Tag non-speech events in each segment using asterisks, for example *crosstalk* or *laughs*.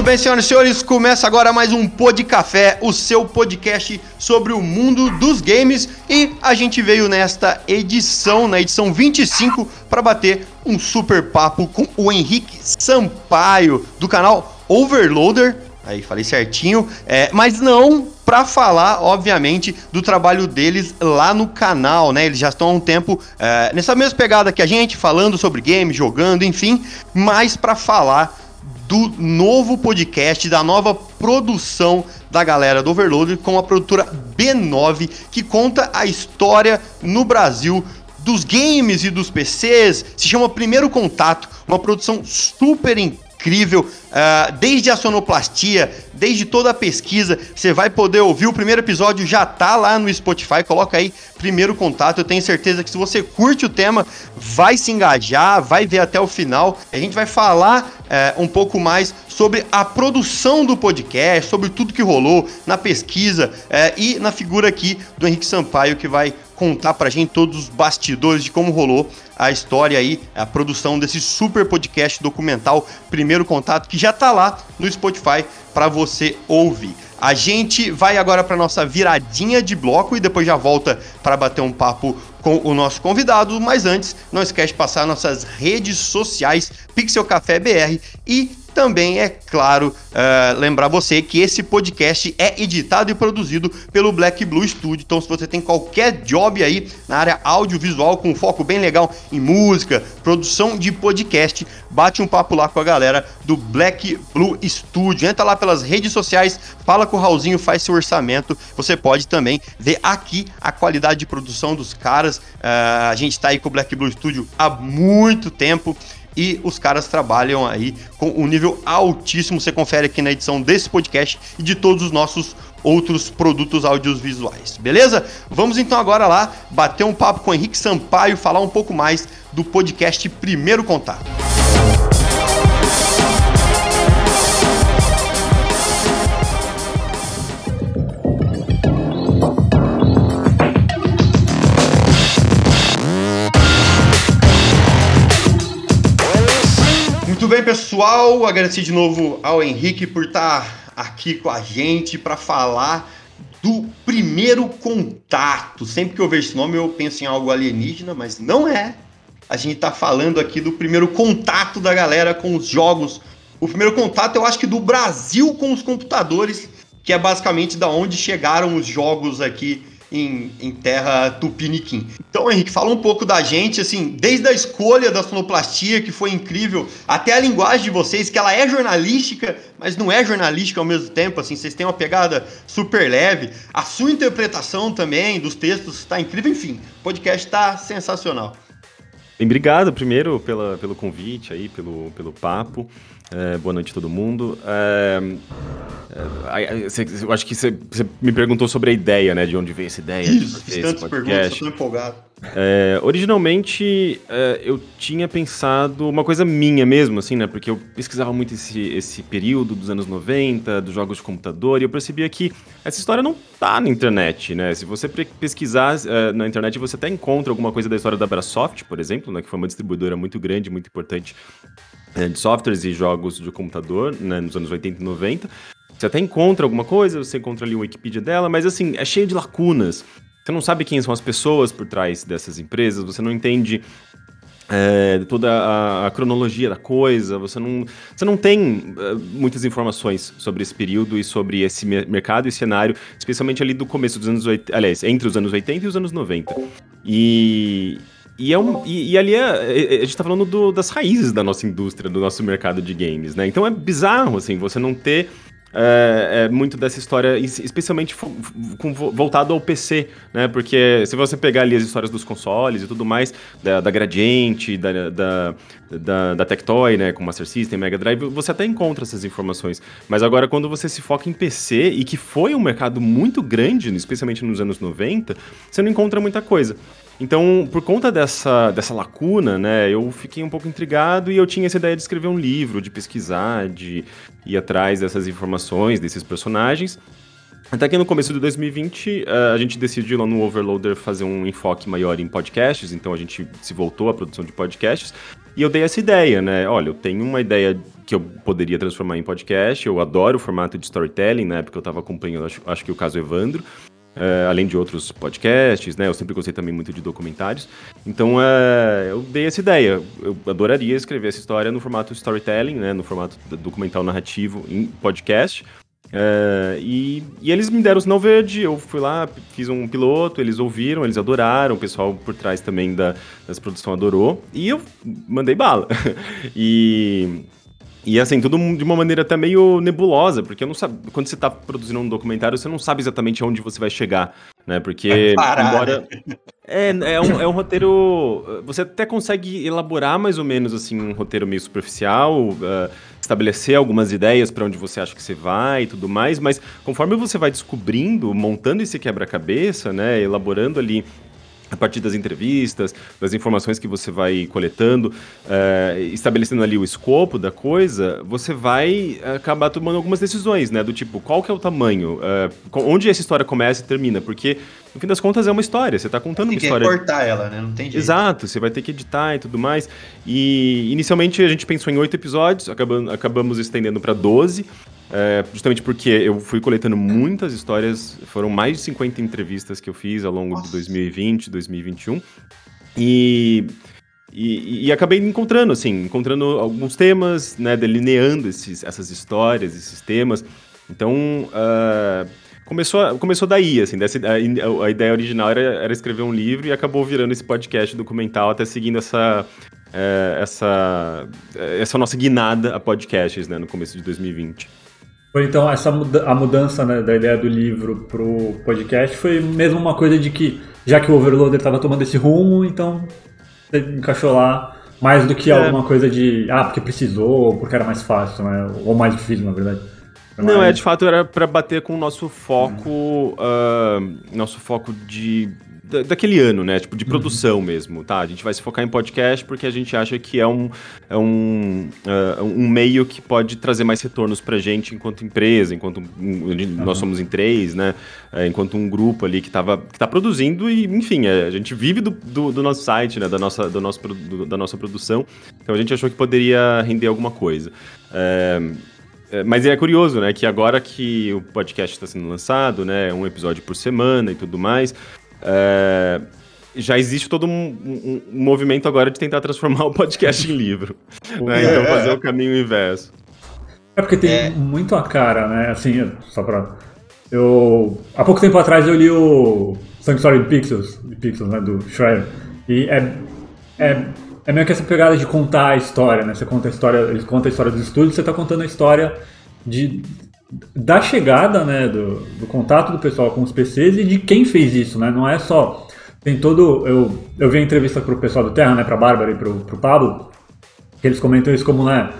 Muito bem, senhoras e senhores, começa agora mais um Pod Café, o seu podcast sobre o mundo dos games. E a gente veio nesta edição, na edição 25, para bater um super papo com o Henrique Sampaio, do canal Overloader. Aí falei certinho, é, mas não para falar, obviamente, do trabalho deles lá no canal, né? Eles já estão há um tempo é, nessa mesma pegada que a gente, falando sobre games, jogando, enfim, mas para falar do novo podcast, da nova produção da galera do Overloader com a produtora B9, que conta a história no Brasil dos games e dos PCs. Se chama Primeiro Contato, uma produção super incrível, uh, desde a sonoplastia, desde toda a pesquisa, você vai poder ouvir. O primeiro episódio já tá lá no Spotify, coloca aí Primeiro Contato. Eu tenho certeza que se você curte o tema, vai se engajar, vai ver até o final. A gente vai falar uh, um pouco mais sobre a produção do podcast, sobre tudo que rolou na pesquisa uh, e na figura aqui do Henrique Sampaio, que vai contar pra gente todos os bastidores de como rolou a história aí, a produção desse super podcast documental Primeiro Contato, que já tá lá no Spotify para você ouvir. A gente vai agora para nossa viradinha de bloco e depois já volta para bater um papo com o nosso convidado, mas antes, não esquece de passar nossas redes sociais, Pixel Café BR e também é claro uh, lembrar você que esse podcast é editado e produzido pelo Black Blue Studio. Então, se você tem qualquer job aí na área audiovisual com foco bem legal em música, produção de podcast, bate um papo lá com a galera do Black Blue Studio. Entra lá pelas redes sociais, fala com o Raulzinho, faz seu orçamento. Você pode também ver aqui a qualidade de produção dos caras. Uh, a gente está aí com o Black Blue Studio há muito tempo e os caras trabalham aí com um nível altíssimo. Você confere aqui na edição desse podcast e de todos os nossos outros produtos audiovisuais, beleza? Vamos então agora lá bater um papo com o Henrique Sampaio, falar um pouco mais do podcast Primeiro Contato. Pessoal. Agradecer de novo ao Henrique por estar aqui com a gente para falar do primeiro contato. Sempre que eu vejo esse nome, eu penso em algo alienígena, mas não é. A gente está falando aqui do primeiro contato da galera com os jogos. O primeiro contato, eu acho que do Brasil com os computadores, que é basicamente da onde chegaram os jogos aqui em, em, terra tupiniquim. Então, Henrique, fala um pouco da gente, assim, desde a escolha da sonoplastia, que foi incrível, até a linguagem de vocês, que ela é jornalística, mas não é jornalística ao mesmo tempo, assim, vocês têm uma pegada super leve. A sua interpretação também dos textos está incrível, enfim, o podcast está sensacional. Bem, obrigado primeiro pela, pelo convite aí, pelo, pelo papo. É, boa noite a todo mundo. É, é, eu acho que você, me perguntou sobre a ideia, né? De onde veio essa ideia. Isso, fiz tantas perguntas, estou empolgado. É, originalmente, é, eu tinha pensado uma coisa minha mesmo, assim, né? Porque eu pesquisava muito esse, esse período dos anos 90, dos jogos de computador, e eu percebia que essa história não tá na internet, né? Se você pesquisar uh, na internet, você até encontra alguma coisa da história da Brasoft, por exemplo, né? Que foi uma distribuidora muito grande, muito importante é, de softwares e jogos de computador, né, nos anos 80 e 90. Você até encontra alguma coisa, você encontra ali o Wikipedia dela, mas assim, é cheio de lacunas. Você não sabe quem são as pessoas por trás dessas empresas, você não entende é, toda a, a, cronologia da coisa, você não, você não tem uh, muitas informações sobre esse período e sobre esse mercado e cenário, especialmente ali do começo dos anos 80, aliás, entre os anos 80 e os anos 90. E, e, é um, e, e ali é, é, a gente tá falando do, das raízes da nossa indústria, do nosso mercado de games, né? Então é bizarro, assim, você não ter é, é, muito dessa história, especialmente voltado ao PC, né? Porque se você pegar ali as histórias dos consoles e tudo mais, da, da Gradiente, da, da, da, da Tectoy, né? Com Master System, Mega Drive, você até encontra essas informações. Mas agora, quando você se foca em PC, e que foi um mercado muito grande, especialmente nos anos 90, você não encontra muita coisa. Então, por conta dessa, dessa lacuna, né, eu fiquei um pouco intrigado e eu tinha essa ideia de escrever um livro, de pesquisar, de ir atrás dessas informações, desses personagens. Até que no começo de 2020, eh, a gente decidiu lá no Overloader fazer um enfoque maior em podcasts, então a gente se voltou à produção de podcasts. E eu dei essa ideia, né? Olha, eu tenho uma ideia que eu poderia transformar em podcast, eu adoro o formato de storytelling, né? Porque eu estava acompanhando, acho, acho que o caso Evandro. É, além de outros podcasts, né? Eu sempre gostei também muito de documentários. Então, é, eu dei essa ideia. Eu adoraria escrever essa história no formato storytelling, né? No formato documental narrativo em podcast. É, e, e, eles me deram o sinal verde, eu fui lá, fiz um piloto, eles ouviram, eles adoraram, o pessoal por trás também da, dessa produção adorou, e eu mandei bala. *laughs* e e assim, tudo de uma maneira até meio nebulosa, porque eu não sabe, quando você está produzindo um documentário, você não sabe exatamente aonde você vai chegar, né? Porque parar, embora né? *laughs* é, é, um, é um roteiro, você até consegue elaborar mais ou menos assim um roteiro meio superficial, uh, estabelecer algumas ideias para onde você acha que você vai e tudo mais, mas conforme você vai descobrindo, montando esse quebra-cabeça, né, elaborando ali a partir das entrevistas, das informações que você vai coletando, uh, estabelecendo ali o escopo da coisa, você vai acabar tomando algumas decisões, né? Do tipo, qual que é o tamanho? Uh, onde essa história começa e termina? Porque, no fim das contas, é uma história. Você está contando uma história. Tem que cortar ela, né? Não tem jeito. Exato. Você vai ter que editar e tudo mais. E, inicialmente, a gente pensou em oito episódios, acabamos, acabamos estendendo para 12. É, justamente porque eu fui coletando muitas histórias, foram mais de 50 entrevistas que eu fiz ao longo Nossa. de 2020, 2021. E, e, e, acabei encontrando, assim, encontrando alguns temas, né, delineando esses, essas histórias, esses temas. Então, uh, começou, começou daí, assim, dessa, a, a, ideia original era, era escrever um livro e acabou virando esse podcast documental, até seguindo essa, uh, essa, essa nossa guinada a podcasts, né, no começo de 2020. Foi então essa a mudança né, da ideia do livro pro podcast foi mesmo uma coisa de que já que o Overloader estava tomando esse rumo, então você encaixou lá mais do que é. alguma coisa de ah porque precisou ou porque era mais fácil, né? Ou mais difícil na verdade. Não, é de fato era para bater com o nosso foco, uhum. uh, nosso foco de daquele ano, né? Tipo, de uhum. produção uhum. mesmo, tá? A gente vai se focar em podcast porque a gente acha que é um, é um, uh, um meio que pode trazer mais retornos pra gente enquanto empresa, enquanto um, nós somos em três, né? É, enquanto um grupo ali que, tava, que tá produzindo e, enfim, é, a gente vive do, do, do, nosso site, né? Da nossa, do nosso, do, da nossa produção. Então a gente achou que poderia render alguma coisa. É, é mas é curioso, né, que agora que o podcast está sendo lançado, né, um episódio por semana e tudo mais, é, já existe todo um, um, um, movimento agora de tentar transformar *laughs* o podcast em livro. né? Então fazer o caminho inverso. É porque tem é. muito a cara, né? Assim, só pra. Eu. Há pouco tempo atrás eu li o Sanctuary de Pixels, de Pixels, né? Do Schreier. E é, é, é meio que essa pegada de contar a história, né? Você conta a história, ele conta a história dos estúdios, você tá contando a história de, da chegada, né, do, do, contato do pessoal com os PCs e de quem fez isso, né? Não é só tem todo eu eu vi a entrevista pro pessoal do Terra, né, para Bárbara e pro, pro Pablo, que eles comentam isso como, né,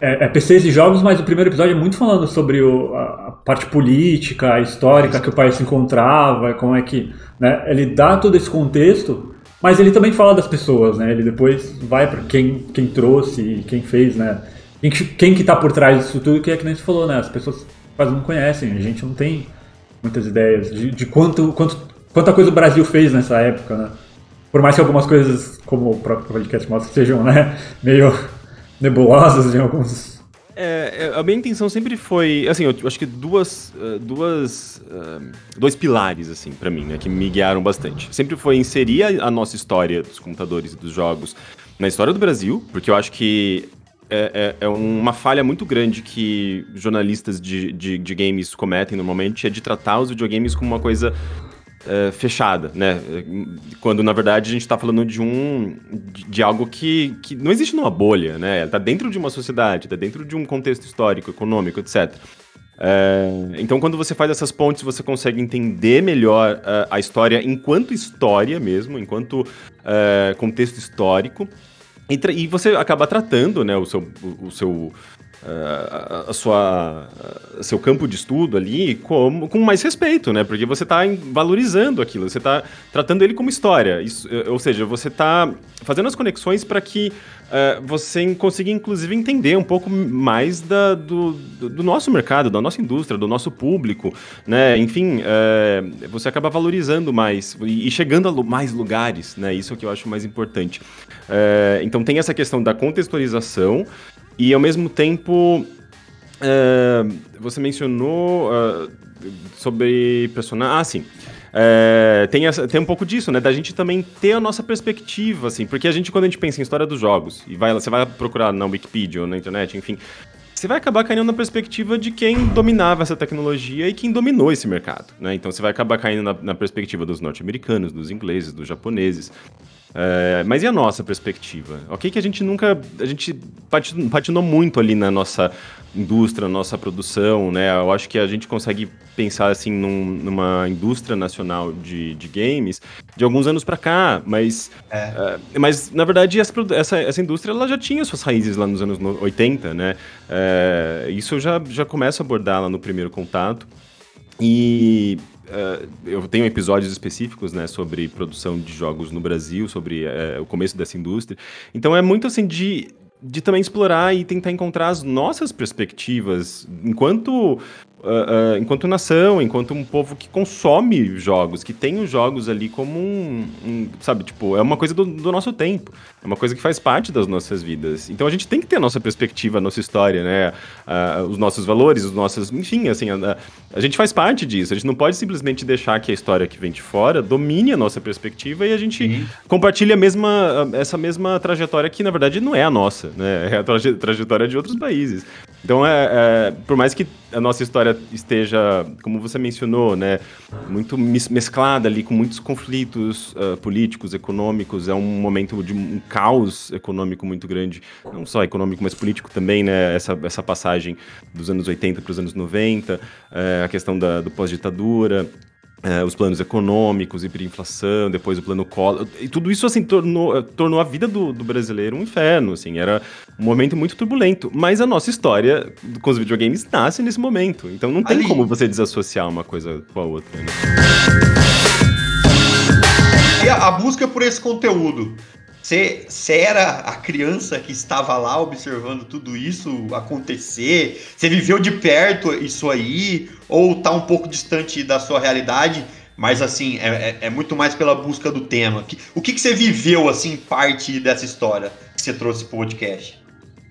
é, é, PCs e jogos, mas o primeiro episódio é muito falando sobre o, a, a, parte política, a histórica que o país se encontrava, como é que, né, ele dá todo esse contexto, mas ele também fala das pessoas, né? Ele depois vai para quem quem trouxe quem fez, né? Quem, que tá por trás disso tudo, que é que nem você falou, né? As pessoas quase não conhecem, a gente não tem muitas ideias de, de quanto, quanto, quanta coisa o Brasil fez nessa época, né? Por mais que algumas coisas, como o próprio podcast mostra, sejam né, meio nebulosas em alguns é, é, a minha intenção sempre foi, assim, eu acho que duas, uh, duas, uh, dois pilares, assim, para mim, né, que me guiaram bastante. Sempre foi inserir a, nossa história dos computadores e dos jogos na história do Brasil, porque eu acho que é, é, é, uma falha muito grande que jornalistas de, de, de, games cometem normalmente, é de tratar os videogames como uma coisa é, fechada, né? Quando na verdade a gente está falando de um de, de, algo que, que não existe numa bolha, né? Está dentro de uma sociedade, está dentro de um contexto histórico, econômico, etc. É, então, quando você faz essas pontes, você consegue entender melhor uh, a história enquanto história mesmo, enquanto uh, contexto histórico. E, e, você acaba tratando né, o seu, o, o seu a sua seu campo de estudo ali com, com mais respeito, né? Porque você está valorizando aquilo, você está tratando ele como história. Isso, eh, ou seja, você está fazendo as conexões para que uh, você consiga, inclusive, entender um pouco mais da, do, do, nosso mercado, da nossa indústria, do nosso público, né? Enfim, uh, você acaba valorizando mais e, chegando a mais lugares, né? Isso é o que eu acho mais importante. Então tem essa questão da contextualização, e ao mesmo tempo, uh, você mencionou uh, sobre personagem. Ah, sim. É, tem, essa, tem um pouco disso, né? Da gente também ter a nossa perspectiva, assim. Porque a gente, quando a gente pensa em história dos jogos, e vai, você vai procurar na Wikipedia ou na internet, enfim, você vai acabar caindo na perspectiva de quem dominava essa tecnologia e quem dominou esse mercado, né? Então você vai acabar caindo na, na perspectiva dos norte-americanos, dos ingleses, dos japoneses. É, mas e a nossa perspectiva? Ok que a gente nunca... A gente patinou muito ali na nossa indústria, nossa produção, né? Eu acho que a gente consegue pensar, assim, num, numa indústria nacional de, de games de alguns anos para cá, mas... É. É, mas, na verdade, essa, essa, essa indústria ela já tinha suas raízes lá nos anos 80, né? É, isso eu já, já começo a abordar lá no primeiro contato. E Uh, eu tenho episódios específicos, né, sobre produção de jogos no Brasil, sobre uh, o começo dessa indústria. Então é muito assim de, de também explorar e tentar encontrar as nossas perspectivas enquanto Uh, uh, enquanto nação, enquanto um povo que consome jogos, que tem os jogos ali como um, um sabe, tipo, é uma coisa do, do, nosso tempo, é uma coisa que faz parte das nossas vidas. Então a gente tem que ter a nossa perspectiva, a nossa história, né, uh, os nossos valores, os nossos, enfim, assim, a, a, gente faz parte disso. A gente não pode simplesmente deixar que a história que vem de fora domine a nossa perspectiva e a gente uhum. compartilhe a mesma, essa mesma trajetória que na verdade não é a nossa, né, é a traje, trajetória de outros países. Então é, é por mais que a nossa história esteja, como você mencionou, né, muito mesclada ali com muitos conflitos uh, políticos, econômicos. É um momento de um caos econômico muito grande, não só econômico, mas político também, né? Essa, essa passagem dos anos 80 para os anos 90, uh, eh, a questão da, do pós-ditadura. É, os planos econômicos, hiperinflação, depois o plano Collor. E tudo isso, assim, tornou, tornou a vida do, do, brasileiro um inferno, assim. Era um momento muito turbulento. Mas a nossa história com os videogames nasce nesse momento. Então não tem Ali... como você desassociar uma coisa com a outra, né? E a, a busca por esse conteúdo você, era a criança que estava lá observando tudo isso acontecer? Você viveu de perto isso aí? Ou tá um pouco distante da sua realidade? Mas assim, é, é, é muito mais pela busca do tema. O que, que você viveu, assim, parte dessa história que você trouxe pro podcast?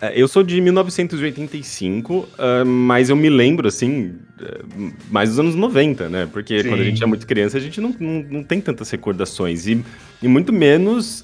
É, eu sou de 1985, uh, mas eu me lembro, assim, uh, mais dos anos 90, né? Porque Sim. quando a gente é muito criança, a gente não, não, não tem tantas recordações. E, e muito menos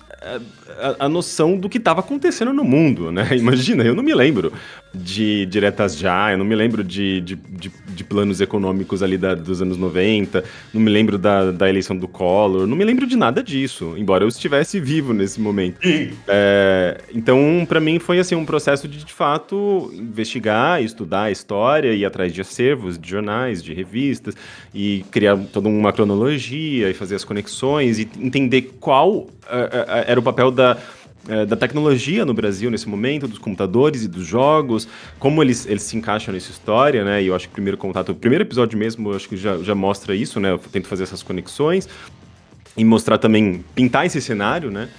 a, a, noção do que estava acontecendo no mundo, né? *laughs* Imagina, eu não me lembro de diretas já, eu não me lembro de, de, de, de planos econômicos ali da, dos anos 90, não me lembro da, da eleição do Collor, não me lembro de nada disso, embora eu estivesse vivo nesse momento. É, então, para mim, foi assim um processo de, de fato, investigar, estudar a história, ir atrás de acervos, de jornais, de revistas, e criar toda uma cronologia e fazer as conexões e entender qual era o papel da, da tecnologia no Brasil nesse momento, dos computadores e dos jogos, como eles, eles se encaixam nessa história, né? E eu acho que o primeiro contato, o primeiro episódio mesmo, acho que já, já mostra isso, né? Eu tento fazer essas conexões e mostrar também, pintar esse cenário, né?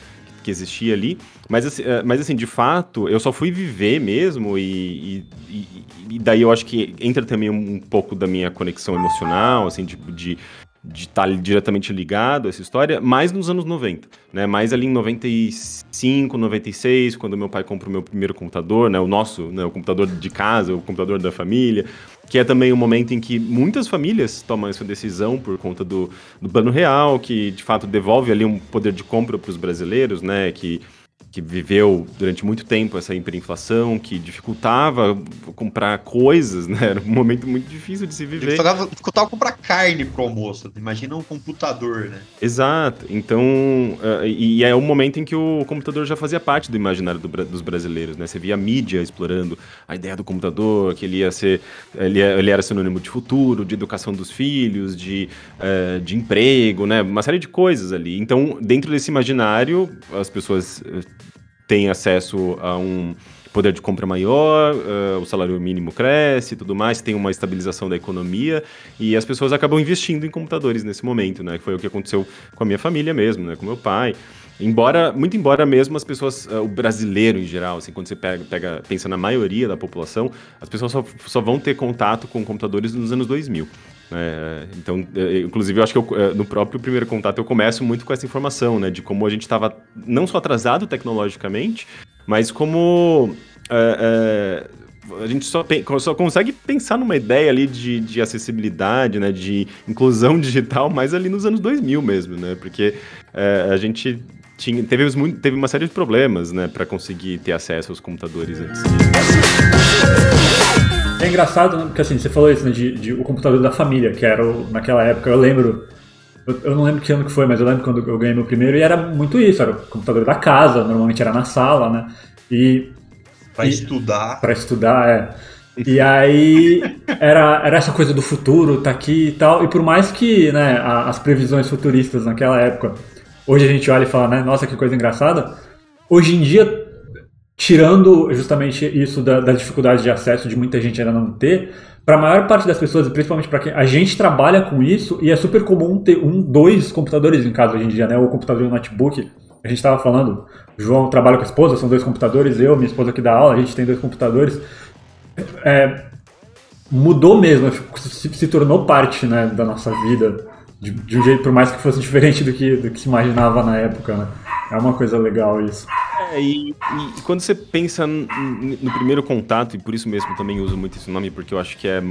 Que existia ali, mas assim, mas assim, de fato, eu só fui viver mesmo, e, e, e daí eu acho que entra também um, pouco da minha conexão emocional, assim, tipo, de, de de estar tá diretamente ligado a essa história, mais nos anos 90, né? Mais ali em 95, 96, quando meu pai comprou o meu primeiro computador, né? O nosso, né? O computador de casa, o computador da família, que é também o um momento em que muitas famílias tomam essa decisão por conta do, do plano real, que de fato devolve ali um poder de compra para os brasileiros, né? Que que viveu durante muito tempo essa hiperinflação, que dificultava comprar coisas, né? Era um momento muito difícil de se viver. Dificultava comprar carne pro almoço. Imagina um computador, né? Exato. Então, uh, e é um momento em que o computador já fazia parte do imaginário do, dos brasileiros, né? Você via a mídia explorando a ideia do computador, que ele ia ser, ele, ele era sinônimo de futuro, de educação dos filhos, de, uh, de emprego, né? Uma série de coisas ali. Então, dentro desse imaginário, as pessoas tem acesso a um poder de compra maior, uh, o salário mínimo cresce e tudo mais, tem uma estabilização da economia e as pessoas acabam investindo em computadores nesse momento, né? Que foi o que aconteceu com a minha família mesmo, né? Com meu pai. Embora, muito embora mesmo as pessoas, uh, o brasileiro em geral, assim, quando você pega, pega, pensa na maioria da população, as pessoas só, só vão ter contato com computadores nos anos 2000. É, então, é, inclusive, eu acho que eu, é, no próprio primeiro contato eu começo muito com essa informação, né? De como a gente estava não só atrasado tecnologicamente, mas como é, é, a gente só, só, consegue pensar numa ideia ali de, de, acessibilidade, né? De inclusão *laughs* digital, mais ali nos anos 2000 mesmo, né? Porque é, a gente tinha, teve, teve uma série de problemas, né? Para conseguir ter acesso aos computadores antes. É engraçado, né? Porque assim, você falou isso, né? De, de, o computador da família, que era o, naquela época, eu lembro. Eu, eu, não lembro que ano que foi, mas eu lembro quando eu ganhei meu primeiro, e era muito isso, era o computador da casa, normalmente era na sala, né? E. Pra e, estudar. Pra estudar, é. E aí era, era essa coisa do futuro, tá aqui e tal. E por mais que né, as previsões futuristas naquela época, hoje a gente olha e fala, né, nossa, que coisa engraçada. Hoje em dia tirando justamente isso da, da, dificuldade de acesso de muita gente ainda não ter, para a maior parte das pessoas, e principalmente para quem a gente trabalha com isso, e é super comum ter um, dois computadores em casa hoje em dia, né? O computador e notebook. A gente estava falando, João trabalha com a esposa, são dois computadores, eu, minha esposa aqui dá aula, a gente tem dois computadores. É, mudou mesmo, se, se, tornou parte né, da nossa vida, de, de, um jeito, por mais que fosse diferente do que, do que se imaginava na época, né? É uma coisa legal isso. É, e, e, quando você pensa no primeiro contato, e por isso mesmo também uso muito esse nome, porque eu acho que é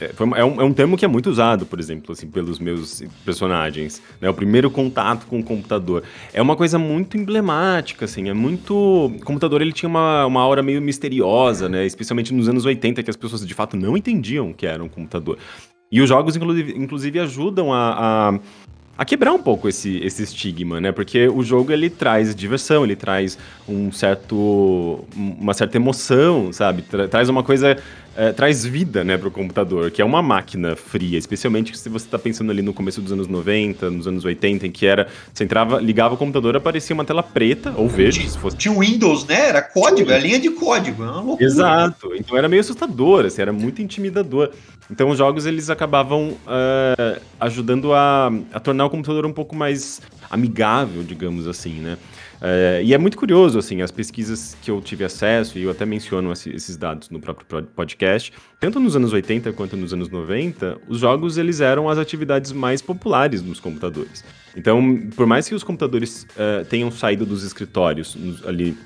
é, é, um, é, um, termo que é muito usado, por exemplo, assim, pelos meus personagens. Né? O primeiro contato com o computador. É uma coisa muito emblemática, assim, é muito... O computador, ele tinha uma, uma aura meio misteriosa, né? Especialmente nos anos 80, que as pessoas, de fato, não entendiam que era um computador. E os jogos, inclusive, inclusive ajudam a, a a quebrar um pouco esse, esse estigma, né? Porque o jogo ele traz diversão, ele traz um certo uma certa emoção, sabe? Tra traz uma coisa é, traz vida, né, pro computador, que é uma máquina fria, especialmente se você está pensando ali no começo dos anos 90, nos anos 80, em que era, você entrava, ligava o computador, aparecia uma tela preta, ou verde, se fosse... Tinha Windows, né? Era código, era linha de código, era uma loucura. Exato, então era meio assustador, assim, era muito intimidador. Então os jogos, eles acabavam uh, ajudando a, a tornar o computador um pouco mais amigável, digamos assim, né? É, e é muito curioso, assim, as pesquisas que eu tive acesso, e eu até menciono esses dados no próprio podcast, tanto nos anos 80 quanto nos anos 90, os jogos eles eram as atividades mais populares nos computadores. Então, por mais que os computadores uh, tenham saído dos escritórios ali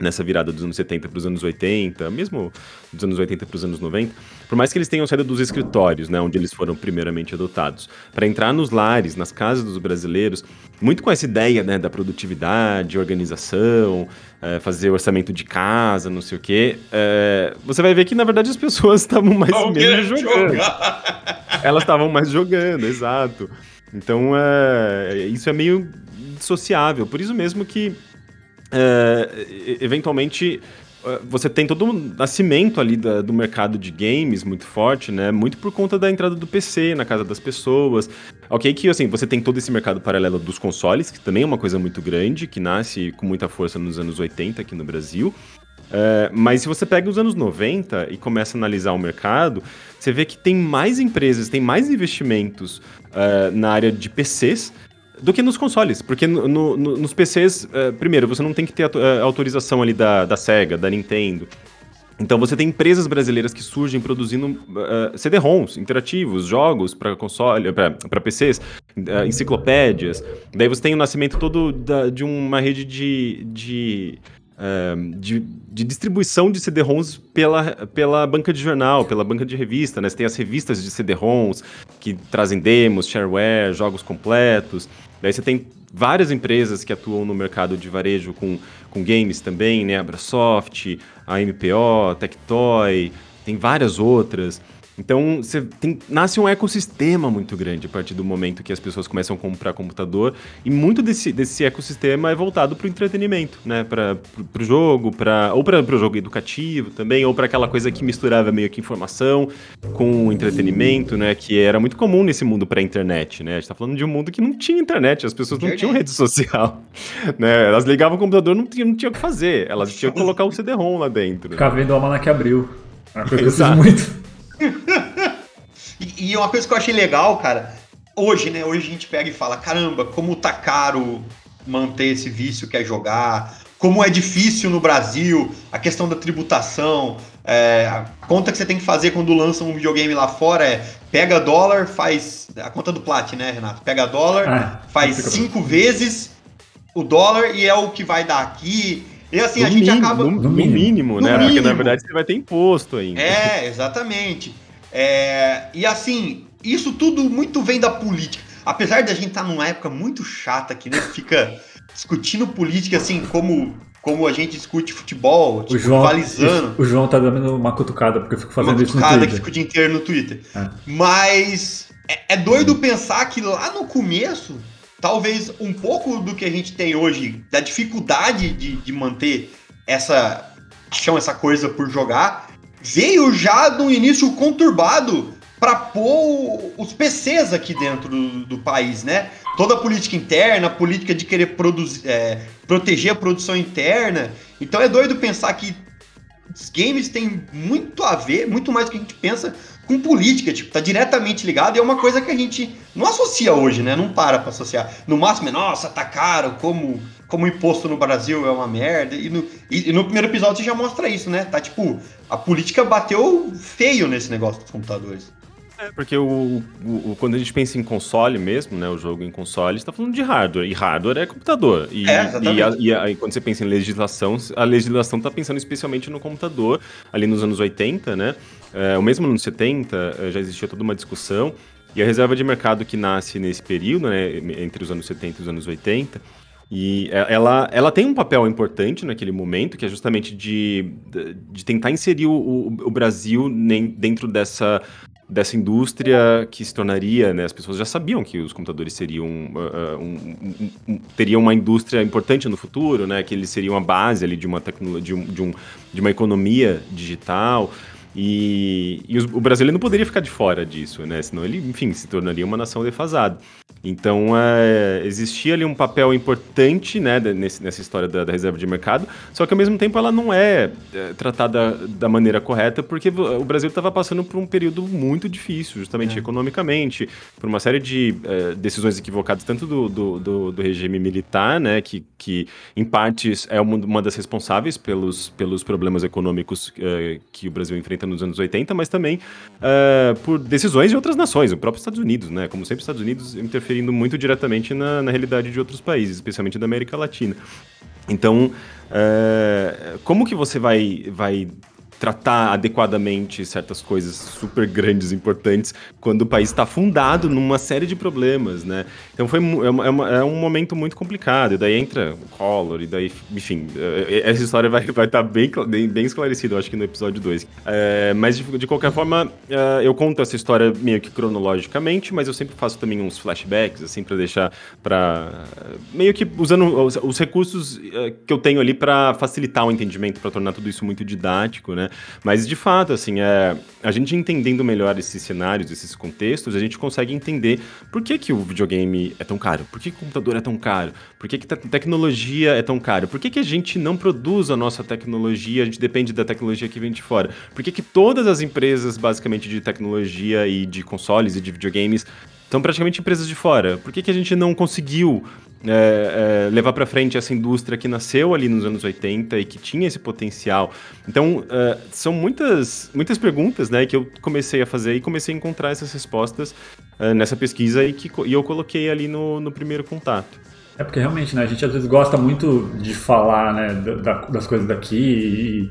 nessa virada dos anos 70 para os anos 80, mesmo dos anos 80 para os anos 90, por mais que eles tenham saído dos escritórios, né, onde eles foram primeiramente adotados, para entrar nos lares, nas casas dos brasileiros, muito com essa ideia né, da produtividade, organização, é, fazer orçamento de casa, não sei o quê, é, você vai ver que na verdade as pessoas *laughs* estavam mais menos jogando. Jogar. *laughs* Elas estavam mais jogando, exato. Então, é, isso é meio dissociável. Por isso mesmo que é, eventualmente é, você tem todo um nascimento ali da, do mercado de games muito forte, né? Muito por conta da entrada do PC na casa das pessoas. Ok, que assim, você tem todo esse mercado paralelo dos consoles, que também é uma coisa muito grande, que nasce com muita força nos anos 80 aqui no Brasil. É, mas se você pega os anos 90 e começa a analisar o mercado, você vê que tem mais empresas, tem mais investimentos é, na área de PCs do que nos consoles. Porque no, no, nos PCs, uh, primeiro, você não tem que ter a, a autorização ali da, da SEGA, da Nintendo. Então você tem empresas brasileiras que surgem produzindo uh, CD-ROMs interativos, jogos para console, para PCs, uh, enciclopédias. Daí você tem o nascimento todo da, de uma rede de, de de, de, distribuição de CD-ROMs pela, pela banca de jornal, pela banca de revista, né? Você tem as revistas de CD-ROMs que trazem demos, shareware, jogos completos. Daí você tem várias empresas que atuam no mercado de varejo com, com games também, né? Abrasoft, a MPO, Tectoy, tem várias outras. Então, você tem, nasce um ecossistema muito grande a partir do momento que as pessoas começam a comprar computador. E muito desse, desse ecossistema é voltado para o entretenimento, né? Para o jogo, pra, ou para o jogo educativo também, ou para aquela coisa que misturava meio que informação com entretenimento, né? Que era muito comum nesse mundo pré-internet, né? A gente está falando de um mundo que não tinha internet, as pessoas não tinham rede social. *laughs* Né? Elas ligavam o computador não tinham, não tinham o que fazer, elas tinham que colocar o CD-ROM lá dentro. Ficar vendo o Almanac Abril. É uma coisa que eu muito. *laughs* e, e uma coisa que eu achei legal, cara, hoje, né? Hoje a gente pega e fala: caramba, como tá caro manter esse vício que é jogar, como é difícil no Brasil, a questão da tributação, é, a conta que você tem que fazer quando lança um videogame lá fora é pega dólar, faz. A conta do Plat, né, Renato? Pega dólar, ah, faz cinco vezes o dólar e é o que vai dar aqui. E assim, no a gente mínimo, acaba. No, no mínimo, né? Mínimo. Porque na verdade você vai ter imposto ainda. É, exatamente. É, e assim, isso tudo muito vem da política. Apesar de a gente estar tá numa época muito chata que né, fica discutindo política assim como como a gente discute futebol, tipo, o João, rivalizando. O João tá dando uma cutucada, porque eu fico fazendo isso no Twitter. Uma cutucada que fica o dia inteiro no Twitter. É. Mas é, é doido pensar que lá no começo talvez um pouco do que a gente tem hoje, da dificuldade de, de manter essa chão, essa coisa por jogar, veio já no início conturbado para pôr os PCs aqui dentro do, do, país, né? Toda a política interna, a política de querer produzir, é, proteger a produção interna. Então é doido pensar que os games têm muito a ver, muito mais do que a gente pensa com política, tipo, tá diretamente ligado e é uma coisa que a gente não associa hoje, né? Não para pra associar. No máximo é, nossa, tá caro, como, como imposto no Brasil é uma merda. E no, e, e no primeiro episódio você já mostra isso, né? Tá tipo, a política bateu feio nesse negócio dos computadores. É, porque o, o, quando a gente pensa em console mesmo, né, o jogo em console, está falando de hardware, e hardware é computador. E, é, e, a, e, a, e, quando você pensa em legislação, a legislação está pensando especialmente no computador, ali nos anos 80, né, é, o mesmo nos 70 é, já existia toda uma discussão, e a reserva de mercado que nasce nesse período, né, entre os anos 70 e os anos 80, e é, ela, ela tem um papel importante naquele momento, que é justamente de, de tentar inserir o, o Brasil dentro dessa dessa indústria que se tornaria, né, as pessoas já sabiam que os computadores seriam uh, um, um, um, teriam uma indústria importante no futuro, né, que eles seriam a base ali de uma tecnologia, de, um, de, de uma economia digital. E, e o Brasil não poderia ficar de fora disso, né? Senão ele, enfim, se tornaria uma nação defasada. Então, é, existia ali um papel importante né, nesse, nessa história da, da, reserva de mercado, só que ao mesmo tempo ela não é, é tratada da maneira correta, porque o Brasil estava passando por um período muito difícil, justamente é. economicamente, por uma série de é, decisões equivocadas, tanto do, do, do, do, regime militar, né, que, que em partes é uma das responsáveis pelos, pelos problemas econômicos é, que o Brasil enfrenta nos anos 80, mas também é, por decisões de outras nações, o próprio Estados Unidos, né, como sempre os Estados Unidos interferiram interferindo muito diretamente na, na realidade de outros países, especialmente da América Latina. Então, é, como que você vai, vai tratar adequadamente certas coisas super grandes, importantes, quando o país está fundado numa série de problemas, né? Então foi é, uma, é, um momento muito complicado, e daí entra o Collor, e daí, enfim, é, é, essa história vai estar vai tá bem, bem, esclarecida, eu acho que no episódio 2. É, mas, de, de, qualquer forma, é, eu conto essa história meio que cronologicamente, mas eu sempre faço também uns flashbacks, assim, para deixar, para meio que usando os, os recursos que eu tenho ali para facilitar o entendimento, para tornar tudo isso muito didático, né? Mas, de fato, assim, é, a gente entendendo melhor esses cenários, esses contextos, a gente consegue entender por que, que o videogame é tão caro, por que, o computador é tão caro, por que, que a tecnologia é tão cara, por que, que a gente não produz a nossa tecnologia, a gente depende da tecnologia que vem de fora, por que, que todas as empresas, basicamente, de tecnologia e de consoles e de videogames são praticamente empresas de fora. Por que, que a gente não conseguiu é, é, levar para frente essa indústria que nasceu ali nos anos 80 e que tinha esse potencial. Então, é, são muitas, muitas perguntas né, que eu comecei a fazer e comecei a encontrar essas respostas é, nessa pesquisa e que e eu coloquei ali no, no primeiro contato. É porque realmente, né, a gente às vezes gosta muito de falar né, da, das coisas daqui e,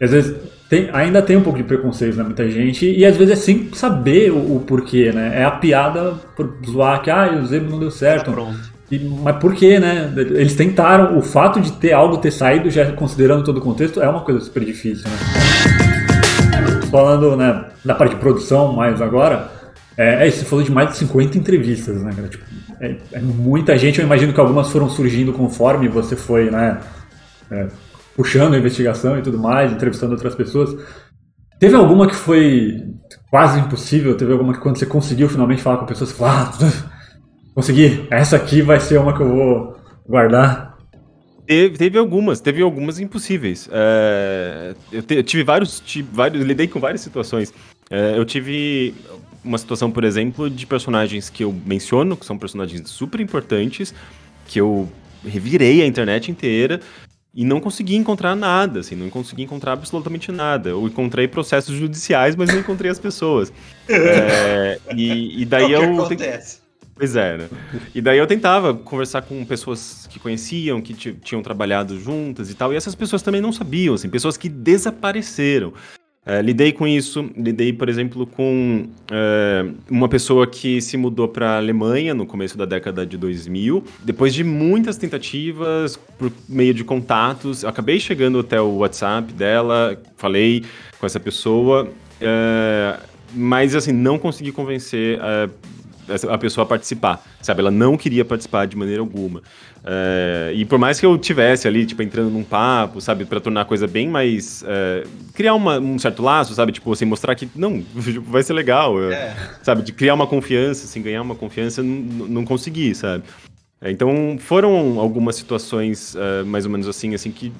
e às vezes tem, ainda tem um pouco de preconceito, né, muita gente, e às vezes é sem saber o, o porquê, né? É a piada por zoar que, ah, o Zebra não deu certo. Pronto. E, mas por quê, né? Eles tentaram, o fato de ter algo ter saído, já considerando todo o contexto, é uma coisa super difícil, né? Falando né, da parte de produção mais agora, é, é isso, você falou de mais de 50 entrevistas, né, cara? Tipo, é, é, muita gente, eu imagino que algumas foram surgindo conforme você foi, né, é, puxando a investigação e tudo mais, entrevistando outras pessoas. Teve alguma que foi quase impossível? Teve alguma que quando você conseguiu finalmente falar com a pessoa, você falou, ah, *laughs* Consegui. Essa aqui vai ser uma que eu vou guardar. Teve, teve algumas, teve algumas impossíveis. É, eu, te, eu, tive vários, tive vários, lidei com várias situações. É, eu tive uma situação, por exemplo, de personagens que eu menciono, que são personagens super importantes, que eu revirei a internet inteira e não consegui encontrar nada, assim, não consegui encontrar absolutamente nada. Eu encontrei processos judiciais, mas não encontrei as pessoas. *laughs* É, e, e, daí é o eu. Acontece. Pois é, né? E daí eu tentava conversar com pessoas que conheciam, que tinham trabalhado juntas e tal, e essas pessoas também não sabiam, assim, pessoas que desapareceram. É, lidei com isso, lidei, por exemplo, com é, uma pessoa que se mudou para a Alemanha no começo da década de 2000. Depois de muitas tentativas, por meio de contatos, acabei chegando até o WhatsApp dela, falei com essa pessoa, é, mas assim, não consegui convencer é, a pessoa participar, sabe? Ela não queria participar de maneira alguma. É, e por mais que eu tivesse ali, tipo, entrando num papo, sabe, para tornar a coisa bem mais. É, criar uma, um certo laço, sabe? Tipo, assim, mostrar que, não, *laughs* vai ser legal, é. sabe? De criar uma confiança, assim, ganhar uma confiança, não, não consegui, sabe? É, então, foram algumas situações, uh, mais ou menos assim, assim, que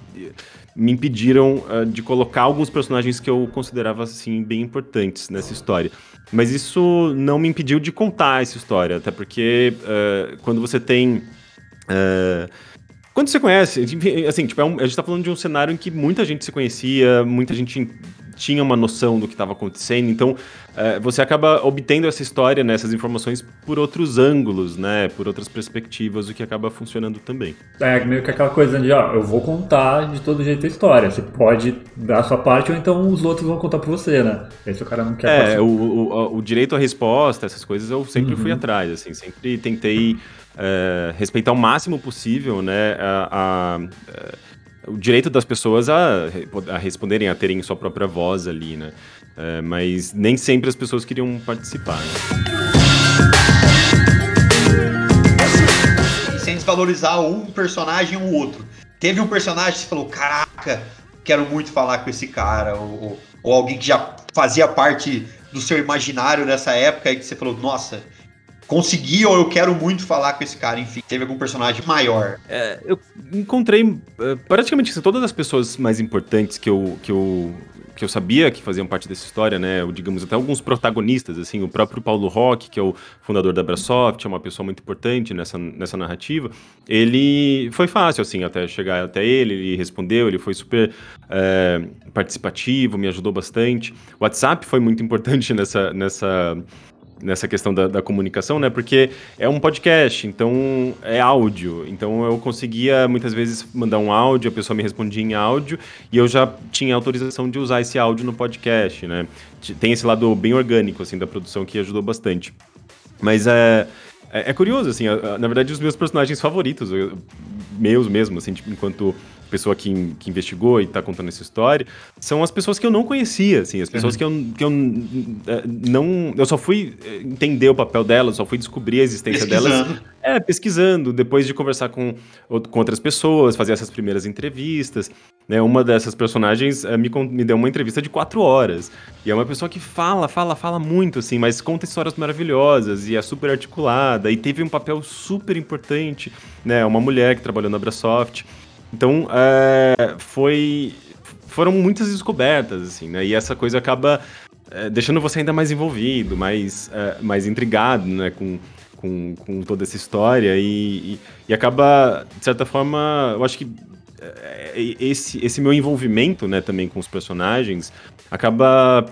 me impediram uh, de colocar alguns personagens que eu considerava, assim, bem importantes nessa história. Mas isso não me impediu de contar essa história, até porque uh, quando você tem. Quando você conhece, assim, tipo, é um, a gente tá falando de um cenário em que muita gente se conhecia, muita gente tinha uma noção do que estava acontecendo, então é, você acaba obtendo essa história, né, essas informações por outros ângulos, né, por outras perspectivas, o que acaba funcionando também. É meio que aquela coisa de, ó, eu vou contar de todo jeito a história, você pode dar a sua parte ou então os outros vão contar por você, né? Esse o cara não quer... É, o, o, o, direito à resposta, essas coisas eu sempre uhum. fui atrás, assim, sempre tentei é, respeitar o máximo possível, né, a, a, a o direito das pessoas a, a responderem, a terem sua própria voz ali, né? É, mas nem sempre as pessoas queriam participar. Né? Sem desvalorizar um personagem ou outro. Teve um personagem que falou, caraca, quero muito falar com esse cara, ou, ou alguém que já fazia parte do seu imaginário nessa época e que você falou, nossa, consegui ou eu quero muito falar com esse cara, enfim, teve algum personagem maior? É, eu encontrei uh, praticamente todas as pessoas mais importantes que eu, que eu que eu sabia que faziam parte dessa história, né? Ou, digamos, até alguns protagonistas, assim, o próprio Paulo Roque, que é o fundador da Brasoft, é uma pessoa muito importante nessa, nessa narrativa. Ele foi fácil, assim, até chegar até ele, ele respondeu, ele foi super é, participativo, me ajudou bastante. O WhatsApp foi muito importante *laughs* nessa, nessa nessa questão da, da, comunicação, né? Porque é um podcast, então é áudio. Então eu conseguia muitas vezes mandar um áudio, a pessoa me respondia em áudio e eu já tinha autorização de usar esse áudio no podcast, né? Tem esse lado bem orgânico, assim, da produção que ajudou bastante. Mas é. É, é curioso, assim, na verdade, os meus personagens favoritos, meus mesmo, assim, tipo, enquanto pessoa que, que investigou e está contando essa história, são as pessoas que eu não conhecia, assim, as pessoas uhum. que, eu, que eu é, não. Eu só fui é, entender o papel delas, só fui descobrir a existência delas. É, pesquisando, depois de conversar com, com outras pessoas, fazer essas primeiras entrevistas. Né, uma dessas personagens é, me, me deu uma entrevista de quatro horas. E é uma pessoa que fala, fala, fala muito, assim, mas conta histórias maravilhosas e é super articulada e teve um papel super importante, né? Uma mulher que trabalhou na Brasoft. Então, é, foi, foram muitas descobertas, assim, né? E essa coisa acaba é, deixando você ainda mais envolvido, mais, é, mais intrigado, né? Com, com, com toda essa história e, e, e acaba, de certa forma, eu acho que é, esse, esse meu envolvimento, né, também com os personagens, acaba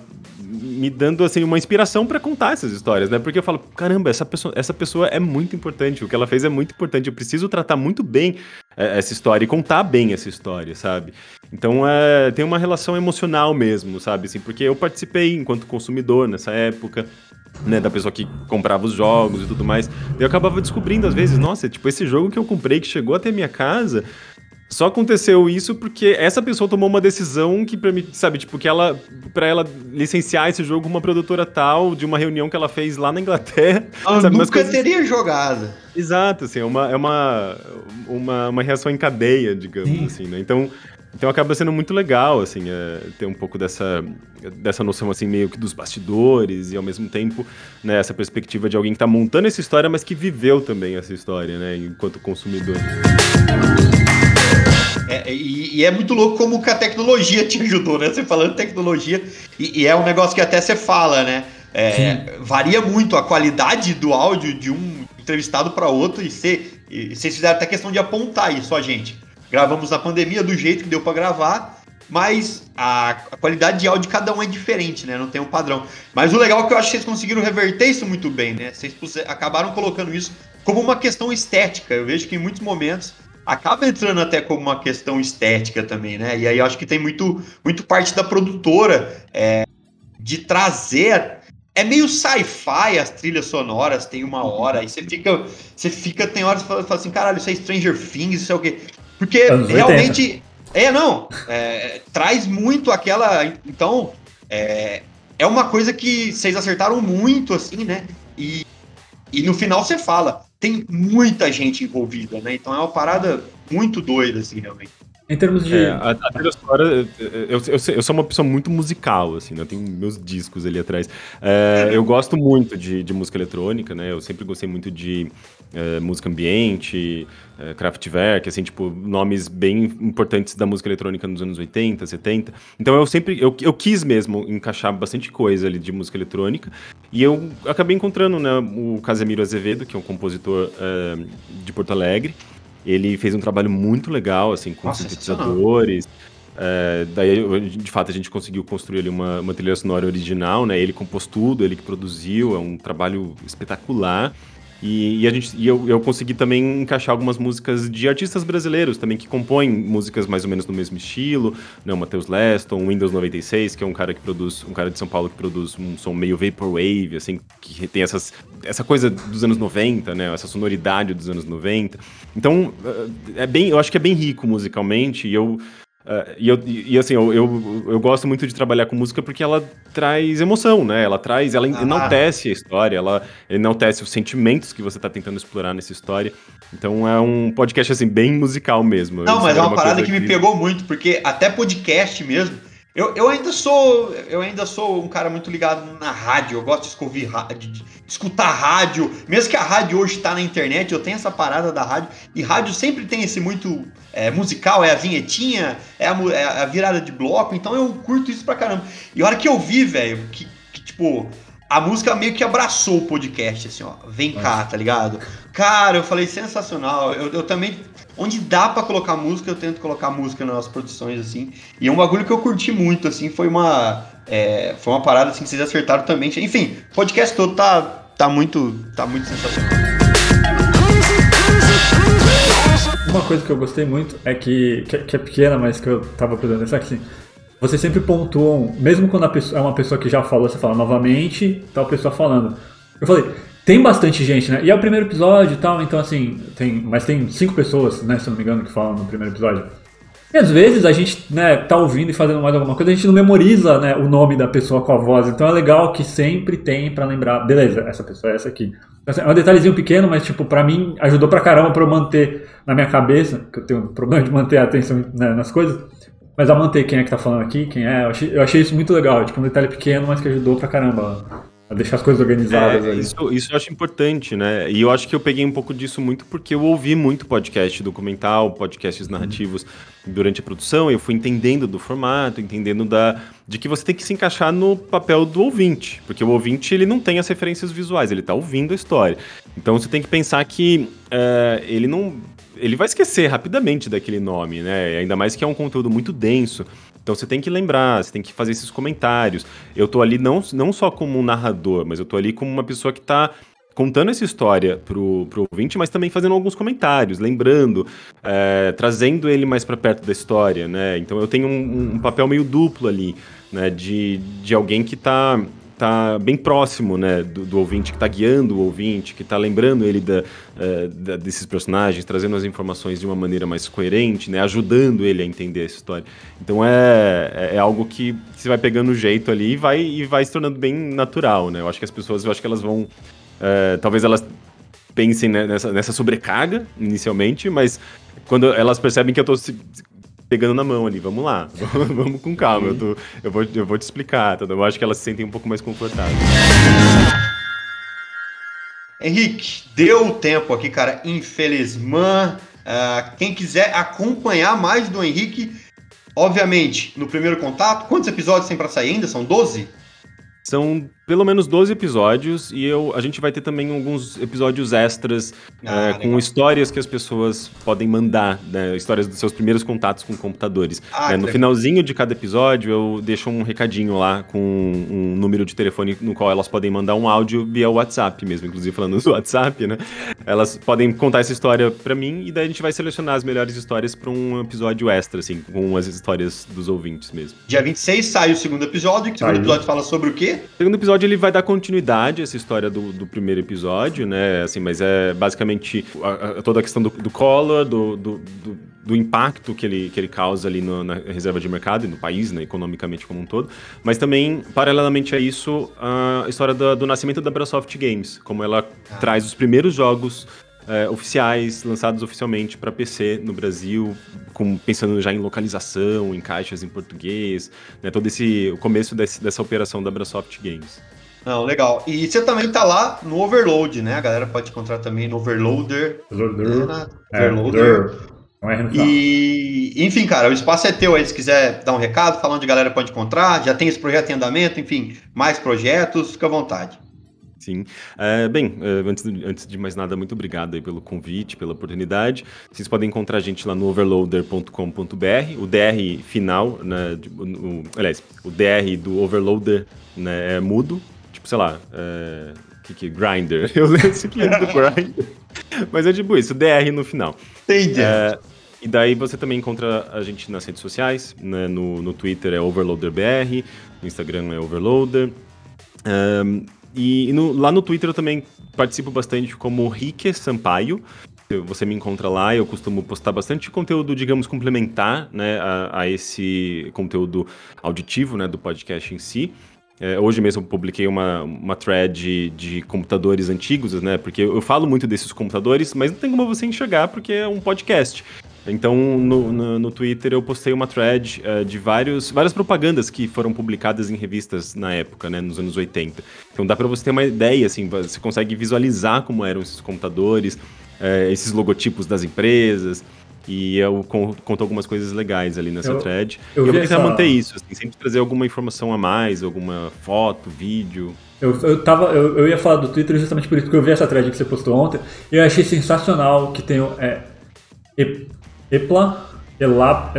me dando assim uma inspiração para contar essas histórias, né? Porque eu falo, caramba, essa pessoa, essa pessoa é muito importante, o que ela fez é muito importante, eu preciso tratar muito bem é, essa história e contar bem essa história, sabe? Então é, tem uma relação emocional mesmo, sabe? Assim, porque eu participei enquanto consumidor nessa época, né, da pessoa que comprava os jogos e tudo mais. Eu acabava descobrindo às vezes, nossa, tipo, esse jogo que eu comprei que chegou até minha casa, só aconteceu isso porque essa pessoa tomou uma decisão que permite, sabe, tipo, que ela para ela licenciar esse jogo uma produtora tal de uma reunião que ela fez lá na Inglaterra. Ela *laughs* sabe, nunca coisas... teria jogado. Exato, assim, é uma, é uma, uma, uma reação em cadeia, digamos Sim. assim, né? Então, então acaba sendo muito legal, assim, é, ter um pouco dessa, dessa noção, assim, meio que dos bastidores e ao mesmo tempo, né, essa perspectiva de alguém que está montando essa história, mas que viveu também essa história, né, enquanto consumidor. É, e, e, é muito louco como que a tecnologia te ajudou, né? Você falando tecnologia, e, e é um negócio que até você fala, né? É, varia muito a qualidade do áudio de um entrevistado para outro e, você, e vocês fizeram até questão de apontar isso a gente. Gravamos na pandemia do jeito que deu para gravar, mas a, a, qualidade de áudio de cada um é diferente, né? Não tem um padrão. Mas o legal é que eu acho que vocês conseguiram reverter isso muito bem, né? Vocês acabaram colocando isso como uma questão estética. Eu vejo que em muitos momentos acaba entrando até como uma questão estética também, né? E aí eu acho que tem muito, muito parte da produtora é, de trazer. É meio sci-fi as trilhas sonoras, tem uma hora, aí você fica. Você fica, tem horas que fala, fala assim, caralho, isso é Stranger Things, isso é o quê? Porque realmente. É, não. É, traz muito aquela. Então, é, é uma coisa que vocês acertaram muito, assim, né? E, e no final você fala tem muita gente envolvida, né? Então é uma parada muito doida, assim, realmente. Em termos de. É, a, a trilha sonora, eu, eu, eu, sou uma pessoa muito musical, assim, né? Eu tenho meus discos ali atrás. É, eu gosto muito de, de, música eletrônica, né? Eu sempre gostei muito de é, música ambiente, é, Kraftwerk, assim, tipo, nomes bem importantes da música eletrônica nos anos 80, 70. Então eu sempre, eu, eu quis mesmo encaixar bastante coisa ali de música eletrônica. E eu acabei encontrando, né, o Casemiro Azevedo, que é um compositor é, de Porto Alegre. Ele fez um trabalho muito legal, assim, com Nossa, sintetizadores. É, daí, de fato, a gente conseguiu construir ali uma, uma trilha sonora original, né? Ele compôs tudo, ele que produziu, é um trabalho espetacular. E, e, a gente, e eu, eu consegui também encaixar algumas músicas de artistas brasileiros também que compõem músicas mais ou menos no mesmo estilo, né? O Matheus Leston, o Windows 96, que é um cara que produz, um cara de São Paulo que produz um som meio vaporwave, assim, que tem essas, essa coisa dos anos 90, né? Essa sonoridade dos anos 90. Então, é, é bem, eu acho que é bem rico musicalmente e eu Uh, e, eu, e assim, eu, eu, eu, gosto muito de trabalhar com música porque ela traz emoção, né? Ela traz, ela ah. enaltece a história, ela enaltece os sentimentos que você está tentando explorar nessa história. Então é um podcast, assim, bem musical mesmo. Não, mas é uma, uma parada que, que me pegou muito, porque até podcast mesmo, eu, eu ainda sou eu ainda sou um cara muito ligado na rádio. Eu gosto de ouvir rádio, de escutar rádio. Mesmo que a rádio hoje está na internet, eu tenho essa parada da rádio. E rádio sempre tem esse muito é, musical, é a vinhetinha, é a, é a, virada de bloco. Então eu curto isso pra caramba. E a hora que eu vi, velho, que, que tipo a música meio que abraçou o podcast, assim, ó. Vem cá, tá ligado? Cara, eu falei sensacional. Eu, eu também onde dá para colocar música, eu tento colocar música nas produções, assim. E é um bagulho que eu curti muito, assim, foi uma. É, foi uma parada assim que vocês acertaram também. Enfim, podcast todo tá, tá muito. tá muito sensacional. Uma coisa que eu gostei muito é que, que, que é pequena, mas que eu tava atenção, é que assim, vocês sempre pontuam, mesmo quando a pessoa, é uma pessoa que já falou, você fala novamente, tal pessoa falando. Eu falei, tem bastante gente, né? E é o primeiro episódio e tal, então assim, tem, mas tem cinco pessoas, né, se eu não me engano, que falam no primeiro episódio. E às vezes a gente, né, tá ouvindo e fazendo mais alguma coisa, a gente não memoriza, né, o nome da pessoa com a voz. Então é legal que sempre tem para lembrar, beleza, essa pessoa é essa aqui. Assim, é um detalhezinho pequeno, mas tipo, para mim ajudou pra caramba pra eu manter na minha cabeça, que eu tenho um problema de manter a atenção né, nas coisas, mas a manter quem é que tá falando aqui, quem é, eu achei, eu achei isso muito legal, tipo, um detalhe pequeno, mas que ajudou pra caramba a deixar as coisas organizadas é, Isso, isso eu acho importante, né? E eu acho que eu peguei um pouco disso muito porque eu ouvi muito podcast documental, podcasts narrativos uhum. durante a produção, eu fui entendendo do formato, entendendo da, de que você tem que se encaixar no papel do ouvinte, porque o ouvinte ele não tem as referências visuais, ele está ouvindo a história. Então você tem que pensar que uh, ele não ele vai esquecer rapidamente daquele nome, né? Ainda mais que é um conteúdo muito denso. Então você tem que lembrar, você tem que fazer esses comentários. Eu tô ali não, não só como um narrador, mas eu tô ali como uma pessoa que tá contando essa história pro, pro ouvinte, mas também fazendo alguns comentários, lembrando, é, trazendo ele mais para perto da história, né? Então eu tenho um, um, papel meio duplo ali, né? De, de alguém que tá tá bem próximo, né, do, do ouvinte, que tá guiando o ouvinte, que tá lembrando ele da, uh, da, desses personagens, trazendo as informações de uma maneira mais coerente, né, ajudando ele a entender essa história. Então é, é, é algo que você vai pegando o jeito ali e vai, e vai se tornando bem natural, né? Eu acho que as pessoas, eu acho que elas vão, uh, talvez elas pensem né, nessa, nessa sobrecarga inicialmente, mas quando elas percebem que eu tô pegando na mão ali, vamos lá, *laughs* vamos com calma, eu, tô, eu, vou, eu vou te explicar, tá? eu acho que elas se sentem um pouco mais confortáveis. Henrique, deu tempo aqui, cara, infelizmente. Uh, quem quiser acompanhar mais do Henrique, obviamente, no primeiro contato, quantos episódios tem para sair ainda? São 12? São pelo menos 12 episódios e eu, a gente vai ter também alguns episódios extras ah, é, com histórias que as pessoas podem mandar, né, histórias dos seus primeiros contatos com computadores. Ah, é, no finalzinho de cada episódio eu deixo um recadinho lá com um número de telefone no qual elas podem mandar um áudio via WhatsApp mesmo, inclusive falando do WhatsApp, né? Elas podem contar essa história para mim e daí a gente vai selecionar as melhores histórias para um episódio extra, assim, com as histórias dos ouvintes mesmo. Dia 26 sai o segundo episódio, que o segundo episódio fala sobre o quê? O segundo episódio ele vai dar continuidade a essa história do, do primeiro episódio, né? Assim, mas é basicamente a, a, toda a questão do, do Collor, do, do, do, do, impacto que ele, que ele causa ali no, na reserva de mercado e no país, né? Economicamente como um todo. Mas também, paralelamente a isso, a história do, do nascimento da Microsoft Games, como ela ah. traz os primeiros jogos é, oficiais, lançados oficialmente para PC no Brasil, com, pensando já em localização, em caixas em português, né, todo esse o começo desse, dessa operação da Microsoft Games. Não, legal. E você também tá lá no Overload, né? A galera pode encontrar também no Overloader. Overloader. Né? É, Overloader. É, e, enfim, cara, o espaço é teu aí, se quiser dar um recado, falar onde a galera pode encontrar, já tem esse projeto em andamento, enfim, mais projetos, fica à vontade. Sim. É, bem, é, antes, antes de mais nada, muito obrigado pelo convite, pela oportunidade. Vocês podem encontrar a gente lá no overloader.com.br. O DR final, né, o, aliás, o DR do Overloader né, é mudo. Tipo, sei lá, é, que que Grinder. *laughs* Eu lembro do Grinder. Mas é tipo isso, DR no final. Entendi. É, e daí você também encontra a gente nas redes sociais, né? no, no Twitter é OverloaderBR, no Instagram é Overloader. Um, e, no, lá no Twitter eu também participo bastante como Rike Sampaio. Você me encontra lá, eu costumo postar bastante conteúdo, digamos, complementar né, a, a esse conteúdo auditivo né, do podcast em si. É, hoje mesmo eu publiquei uma, uma thread de, de, computadores antigos, né? Porque eu falo muito desses computadores, mas não tem como você enxergar porque é um podcast. Então, no, no, no, Twitter eu postei uma thread uh, de vários, várias propagandas que foram publicadas em revistas na época, né, nos anos 80. Então dá para você ter uma ideia, assim, você consegue visualizar como eram esses computadores, uh, esses logotipos das empresas. E eu conto algumas coisas legais ali nessa eu, thread. Eu eu vou tentar essa... manter isso, assim, sempre trazer alguma informação a mais, alguma foto, vídeo. Eu, eu, tava, eu, eu ia falar do Twitter justamente por isso, porque eu vi essa thread que você postou ontem e eu achei sensacional que tem é, Epla, Elap,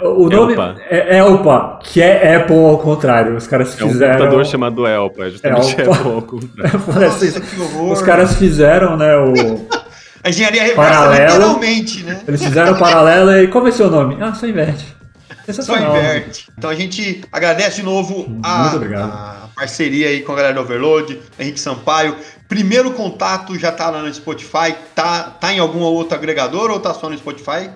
o nome Elpa. é Elpa, que é Apple ao contrário. Os caras fizeram. É um computador chamado Elpa, é justamente Elpa. Apple ao contrário. *laughs* Nossa, Os caras fizeram, né, o. A engenharia reversa paralelo, literalmente, né? Eles fizeram o paralelo e qual vai ser o nome? Ah, só inverte. Só inverte. Então a gente agradece de novo a, a, parceria aí com a galera do Overload, Henrique Sampaio. Primeiro contato já tá lá no Spotify, tá, tá em algum outro agregador ou tá só no Spotify?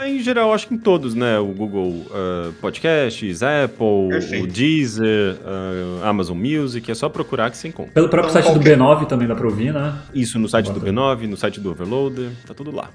Em geral, acho que em todos, né? O Google uh, Podcasts, Apple, Perfeito. o Deezer, uh, Amazon Music, é só procurar que você encontra. Pelo próprio então, site qualquer... do B9 também dá pra ouvir, né? Isso, no site do B9, no site do Overloader, tá tudo lá.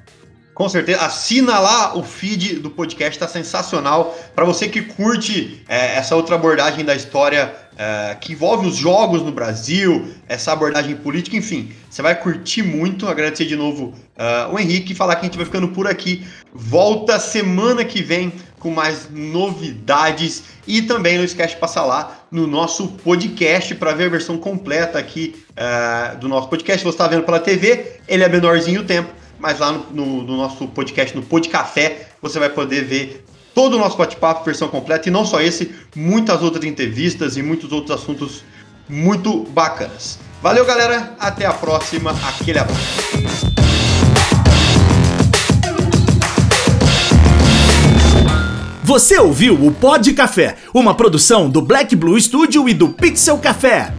Com certeza. Assina lá o feed do podcast, tá sensacional. Para você que curte é, essa outra abordagem da história é, que envolve os jogos no Brasil, essa abordagem política, enfim, você vai curtir muito. Agradecer de novo uh, o Henrique e falar que a gente vai ficando por aqui. Volta semana que vem com mais novidades e também não esquece de passar lá no nosso podcast para ver a versão completa aqui uh, do nosso podcast. Você está vendo pela TV, ele é menorzinho o tempo mas lá no, no, no nosso podcast, no Podcafé, você vai poder ver todo o nosso bate-papo, versão completa, e não só esse, muitas outras entrevistas e muitos outros assuntos muito bacanas. Valeu, galera, até a próxima, aquele abraço. Você ouviu o Pod Café, uma produção do Black Blue Studio e do Pixel Café.